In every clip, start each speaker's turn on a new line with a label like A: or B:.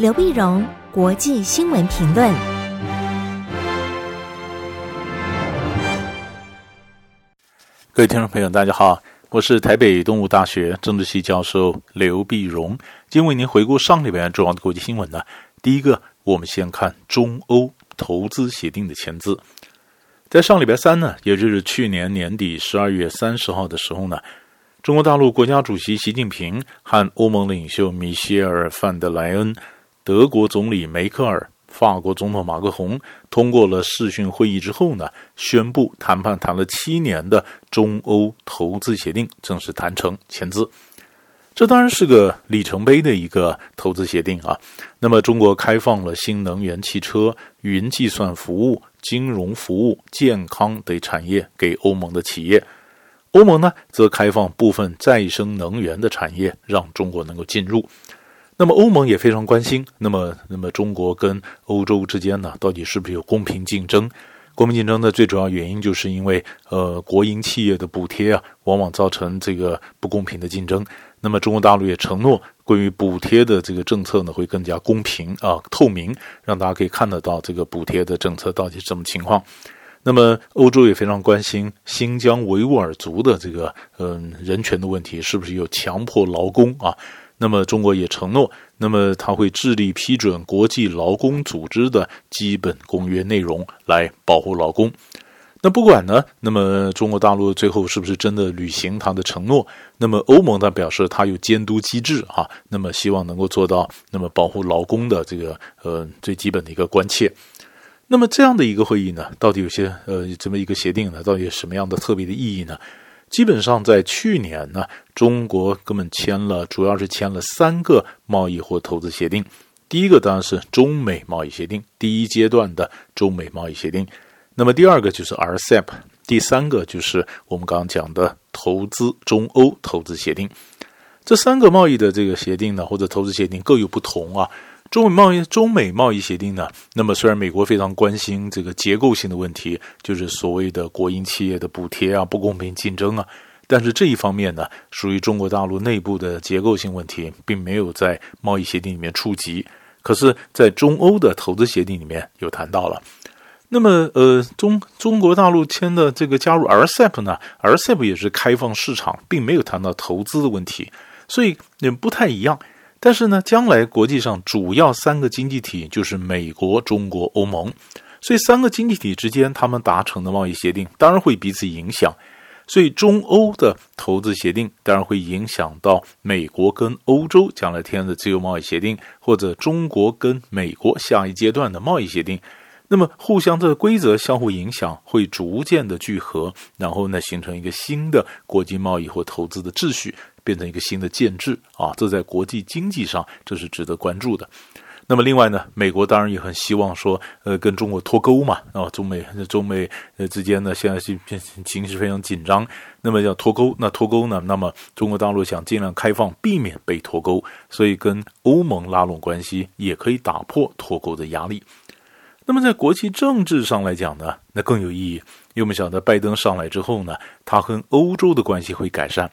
A: 刘碧荣，国际新闻评论。
B: 各位听众朋友，大家好，我是台北东吴大学政治系教授刘碧荣，今天为您回顾上礼拜重要的国际新闻呢。第一个，我们先看中欧投资协定的签字，在上礼拜三呢，也就是去年年底十二月三十号的时候呢。中国大陆国家主席习近平和欧盟领袖米歇尔·范德莱恩、德国总理梅克尔、法国总统马克宏通过了视讯会议之后呢，宣布谈判谈了七年的中欧投资协定正式谈成签字。这当然是个里程碑的一个投资协定啊。那么，中国开放了新能源汽车、云计算服务、金融服务、健康等产业给欧盟的企业。欧盟呢，则开放部分再生能源的产业，让中国能够进入。那么，欧盟也非常关心，那么，那么中国跟欧洲之间呢，到底是不是有公平竞争？公平竞争的最主要原因，就是因为呃，国营企业的补贴啊，往往造成这个不公平的竞争。那么，中国大陆也承诺，关于补贴的这个政策呢，会更加公平啊，透明，让大家可以看得到这个补贴的政策到底是什么情况。那么，欧洲也非常关心新疆维吾尔族的这个嗯人权的问题，是不是有强迫劳工啊？那么，中国也承诺，那么他会致力批准国际劳工组织的基本公约内容来保护劳工。那不管呢，那么中国大陆最后是不是真的履行他的承诺？那么欧盟呢表示他有监督机制啊，那么希望能够做到那么保护劳工的这个呃最基本的一个关切。那么这样的一个会议呢，到底有些呃这么一个协定呢，到底有什么样的特别的意义呢？基本上在去年呢，中国根本签了，主要是签了三个贸易或投资协定。第一个当然是中美贸易协定，第一阶段的中美贸易协定。那么第二个就是 RCEP，第三个就是我们刚刚讲的投资中欧投资协定。这三个贸易的这个协定呢，或者投资协定各有不同啊。中美贸易中美贸易协定呢，那么虽然美国非常关心这个结构性的问题，就是所谓的国营企业的补贴啊、不公平竞争啊，但是这一方面呢，属于中国大陆内部的结构性问题，并没有在贸易协定里面触及。可是，在中欧的投资协定里面有谈到了。那么，呃，中中国大陆签的这个加入 RCEP 呢，RCEP 也是开放市场，并没有谈到投资的问题，所以也不太一样。但是呢，将来国际上主要三个经济体就是美国、中国、欧盟，所以三个经济体之间他们达成的贸易协定当然会彼此影响，所以中欧的投资协定当然会影响到美国跟欧洲将来签的自由贸易协定，或者中国跟美国下一阶段的贸易协定。那么互相的规则相互影响，会逐渐的聚合，然后呢，形成一个新的国际贸易或投资的秩序。变成一个新的建制啊，这在国际经济上这是值得关注的。那么另外呢，美国当然也很希望说，呃，跟中国脱钩嘛，啊，中美中美呃之间呢，现在是情势非常紧张。那么要脱钩，那脱钩呢，那么中国大陆想尽量开放，避免被脱钩，所以跟欧盟拉拢关系，也可以打破脱钩的压力。那么在国际政治上来讲呢，那更有意义，因为我们晓得拜登上来之后呢，他和欧洲的关系会改善。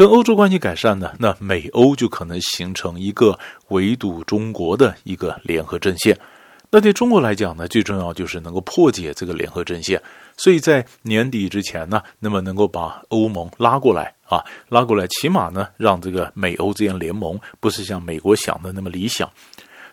B: 跟欧洲关系改善呢，那美欧就可能形成一个围堵中国的一个联合阵线。那对中国来讲呢，最重要就是能够破解这个联合阵线。所以在年底之前呢，那么能够把欧盟拉过来啊，拉过来，起码呢，让这个美欧之间联盟不是像美国想的那么理想。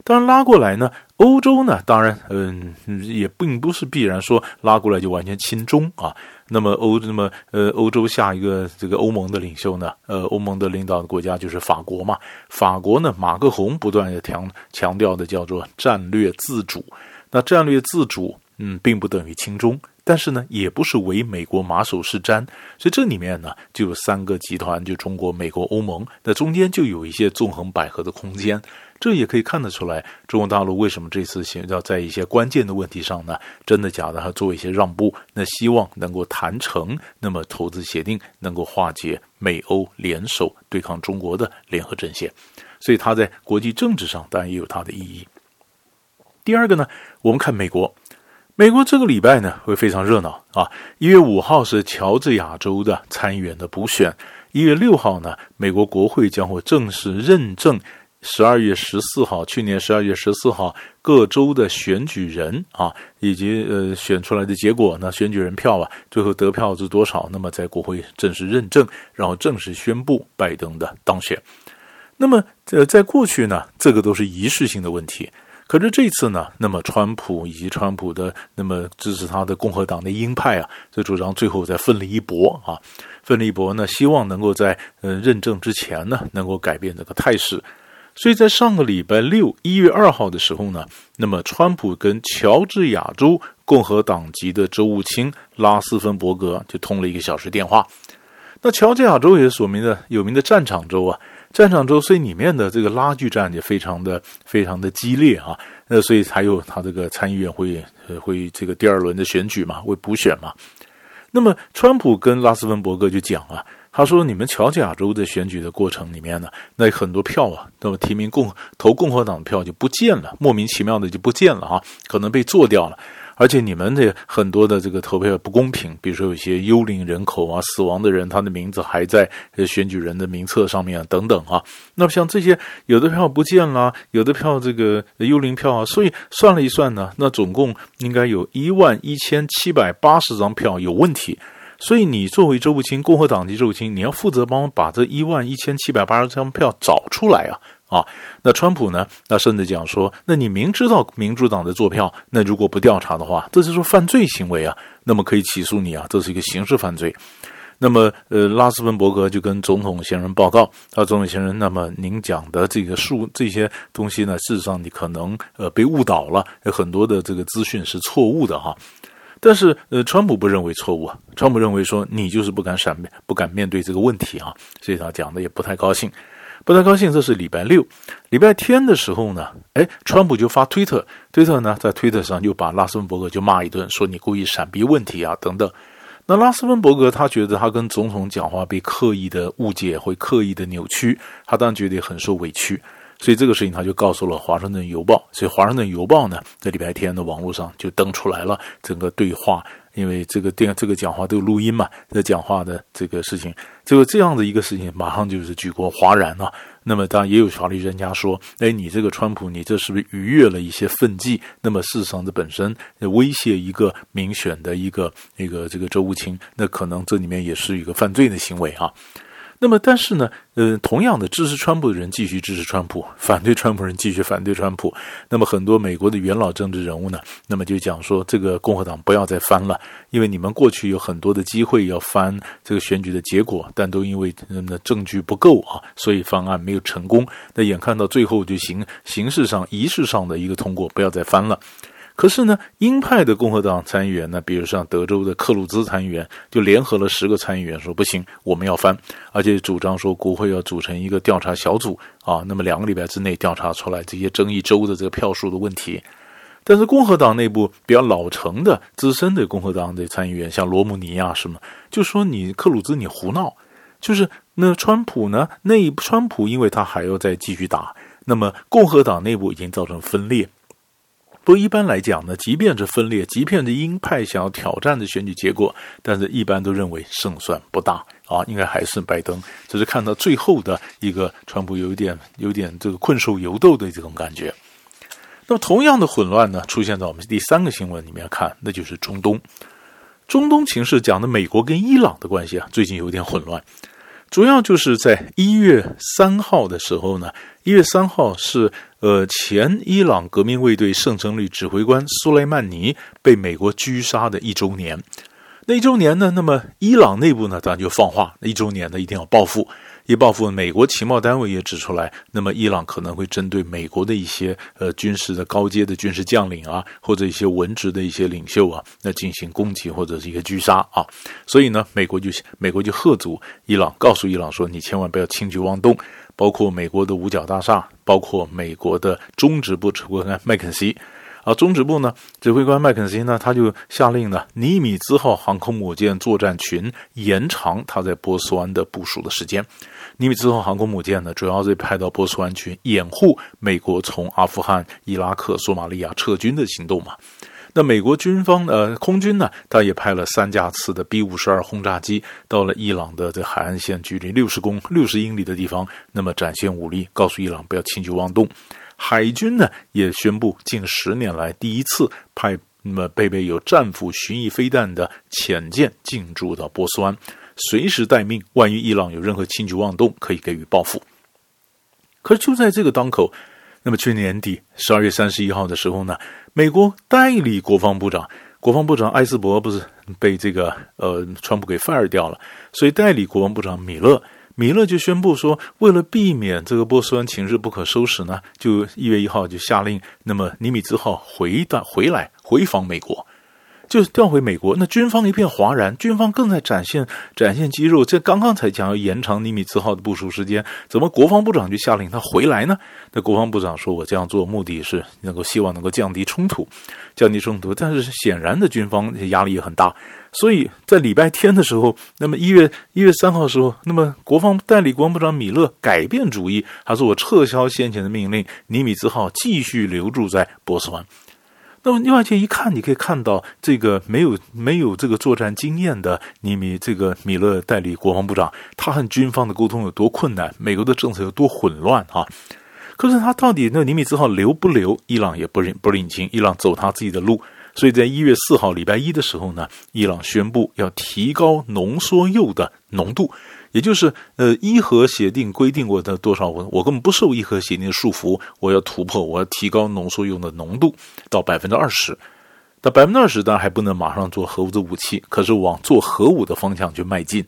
B: 当然拉过来呢，欧洲呢，当然嗯，也并不是必然说拉过来就完全亲中啊。那么欧，那么呃，欧洲下一个这个欧盟的领袖呢，呃，欧盟的领导的国家就是法国嘛。法国呢，马克宏不断的强强调的叫做战略自主。那战略自主，嗯，并不等于亲中，但是呢，也不是唯美国马首是瞻。所以这里面呢，就有三个集团，就中国、美国、欧盟，那中间就有一些纵横捭阖的空间。这也可以看得出来，中国大陆为什么这次想要在一些关键的问题上呢，真的假的，还做一些让步，那希望能够谈成，那么投资协定能够化解美欧联手对抗中国的联合阵线，所以它在国际政治上当然也有它的意义。第二个呢，我们看美国，美国这个礼拜呢会非常热闹啊，一月五号是乔治亚州的参议员的补选，一月六号呢，美国国会将会正式认证。十二月十四号，去年十二月十四号各州的选举人啊，以及呃选出来的结果呢，选举人票啊，最后得票是多少？那么在国会正式认证，然后正式宣布拜登的当选。那么呃，在过去呢，这个都是仪式性的问题。可是这次呢，那么川普以及川普的那么支持他的共和党的鹰派啊，就主张最后再奋力一搏啊，奋力一搏呢，希望能够在呃认证之前呢，能够改变这个态势。所以在上个礼拜六一月二号的时候呢，那么川普跟乔治亚州共和党籍的州务卿拉斯芬伯格就通了一个小时电话。那乔治亚州也是所名的有名的战场州啊。战场州，所以里面的这个拉锯战也非常的非常的激烈啊，那所以才有他这个参议院会会这个第二轮的选举嘛，会补选嘛。那么川普跟拉斯芬伯格就讲啊，他说你们乔治亚州的选举的过程里面呢，那很多票啊，那么提名共投共和党的票就不见了，莫名其妙的就不见了啊，可能被做掉了。而且你们的很多的这个投票不公平，比如说有些幽灵人口啊、死亡的人，他的名字还在选举人的名册上面等等啊。那么像这些有的票不见了，有的票这个幽灵票啊，所以算了一算呢，那总共应该有一万一千七百八十张票有问题。所以你作为州务卿，共和党籍州务卿，你要负责帮我把这一万一千七百八十张票找出来啊。啊，那川普呢？那甚至讲说，那你明知道民主党在做票，那如果不调查的话，这就是犯罪行为啊，那么可以起诉你啊，这是一个刑事犯罪。那么，呃，拉斯芬伯格就跟总统先生报告，他总统先生，那么您讲的这个数这些东西呢，事实上你可能呃被误导了，有很多的这个资讯是错误的哈。但是，呃，川普不认为错误啊，川普认为说你就是不敢闪面，不敢面对这个问题啊，所以他讲的也不太高兴。不太高兴，这是礼拜六，礼拜天的时候呢，哎，川普就发推特，推特呢在推特上就把拉斯芬伯格就骂一顿，说你故意闪避问题啊等等。那拉斯芬伯格他觉得他跟总统讲话被刻意的误解，会刻意的扭曲，他当然觉得很受委屈，所以这个事情他就告诉了《华盛顿邮报》，所以《华盛顿邮报》呢在礼拜天的网络上就登出来了整个对话。因为这个电这个讲话都有录音嘛，这讲话的这个事情，就这样的一个事情，马上就是举国哗然啊。那么当然也有法律专家说，哎，你这个川普，你这是不是逾越了一些分际？那么事实上，这本身威胁一个民选的一个那个这个周务卿，那可能这里面也是一个犯罪的行为啊。那么，但是呢，呃，同样的支持川普的人继续支持川普，反对川普人继续反对川普。那么，很多美国的元老政治人物呢，那么就讲说，这个共和党不要再翻了，因为你们过去有很多的机会要翻这个选举的结果，但都因为那么证据不够啊，所以方案没有成功。那眼看到最后就形形式上、仪式上的一个通过，不要再翻了。可是呢，鹰派的共和党参议员呢，比如像德州的克鲁兹参议员，就联合了十个参议员说不行，我们要翻，而且主张说国会要组成一个调查小组啊，那么两个礼拜之内调查出来这些争议州的这个票数的问题。但是共和党内部比较老成的资深的共和党的参议员，像罗姆尼啊什么，就说你克鲁兹你胡闹，就是那川普呢，那川普因为他还要再继续打，那么共和党内部已经造成分裂。不过一般来讲呢，即便是分裂，即便是鹰派想要挑战的选举结果，但是一般都认为胜算不大啊，应该还是拜登。只是看到最后的一个川普有点有点这个困兽犹斗的这种感觉。那么同样的混乱呢，出现在我们第三个新闻里面看，那就是中东。中东情势讲的美国跟伊朗的关系啊，最近有点混乱。主要就是在一月三号的时候呢，一月三号是呃前伊朗革命卫队圣城旅指挥官苏莱曼尼被美国狙杀的一周年。那一周年呢，那么伊朗内部呢，当然就放话，一周年呢一定要报复。一报复，美国情报单位也指出来，那么伊朗可能会针对美国的一些呃军事的高阶的军事将领啊，或者一些文职的一些领袖啊，那进行攻击或者是一个狙杀啊。所以呢，美国就美国就喝阻伊朗，告诉伊朗说，你千万不要轻举妄动，包括美国的五角大厦，包括美国的中指部指挥官麦肯锡。啊，中指部呢，指挥官麦肯锡呢，他就下令呢，尼米兹号航空母舰作战群延长他在波斯湾的部署的时间。尼米兹号航空母舰呢，主要是派到波斯湾去掩护美国从阿富汗、伊拉克、索马利亚撤军的行动嘛。那美国军方呃空军呢，他也派了三架次的 B 五十二轰炸机到了伊朗的这海岸线距离六十公六十英里的地方，那么展现武力，告诉伊朗不要轻举妄动。海军呢也宣布近十年来第一次派那么配备有战斧巡弋飞弹的潜舰进驻到波斯湾，随时待命，万一伊朗有任何轻举妄动，可以给予报复。可是就在这个当口，那么去年底十二月三十一号的时候呢，美国代理国防部长，国防部长艾斯伯不是被这个呃川普给 fire 掉了，所以代理国防部长米勒，米勒就宣布说，为了避免这个波斯湾情势不可收拾呢，就一月一号就下令，那么尼米兹号回到回来回访美国。就是调回美国，那军方一片哗然，军方更在展现展现肌肉。这刚刚才讲要延长尼米兹号的部署时间，怎么国防部长就下令他回来呢？那国防部长说：“我这样做目的是能够希望能够降低冲突，降低冲突。”但是显然的，军方压力也很大。所以在礼拜天的时候，那么一月一月三号的时候，那么国防代理国防部长米勒改变主意，他说：“我撤销先前的命令，尼米兹号继续留驻在波斯湾。”那么另外一看，你可以看到这个没有没有这个作战经验的尼米这个米勒代理国防部长，他和军方的沟通有多困难，美国的政策有多混乱啊！可是他到底那尼米兹号留不留？伊朗也不认不领情，伊朗走他自己的路。所以在一月四号礼拜一的时候呢，伊朗宣布要提高浓缩铀的浓度。也就是，呃，伊核协定规定过的多少，我我根本不受伊核协定的束缚，我要突破，我要提高浓缩铀的浓度到百分之二十，到百分之二十当然还不能马上做核子武器，可是往做核武的方向去迈进。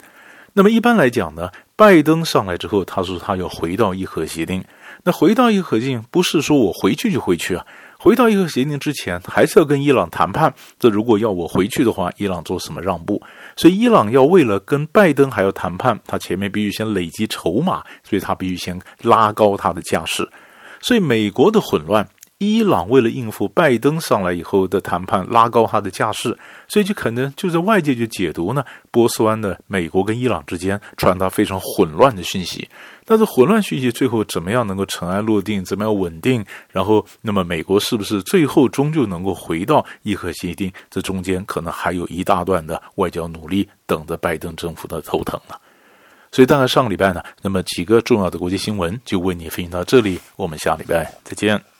B: 那么一般来讲呢，拜登上来之后，他说他要回到伊核协定，那回到伊核协定不是说我回去就回去啊。回到伊核协定之前，还是要跟伊朗谈判。这如果要我回去的话，伊朗做什么让步？所以伊朗要为了跟拜登还要谈判，他前面必须先累积筹码，所以他必须先拉高他的架势。所以美国的混乱。伊朗为了应付拜登上来以后的谈判，拉高他的架势，所以就可能就在外界就解读呢，波斯湾的美国跟伊朗之间传达非常混乱的讯息。但是混乱讯息最后怎么样能够尘埃落定，怎么样稳定？然后，那么美国是不是最后终究能够回到伊核协定？这中间可能还有一大段的外交努力等着拜登政府的头疼呢。所以，大概上个礼拜呢，那么几个重要的国际新闻就为你分享到这里，我们下礼拜再见。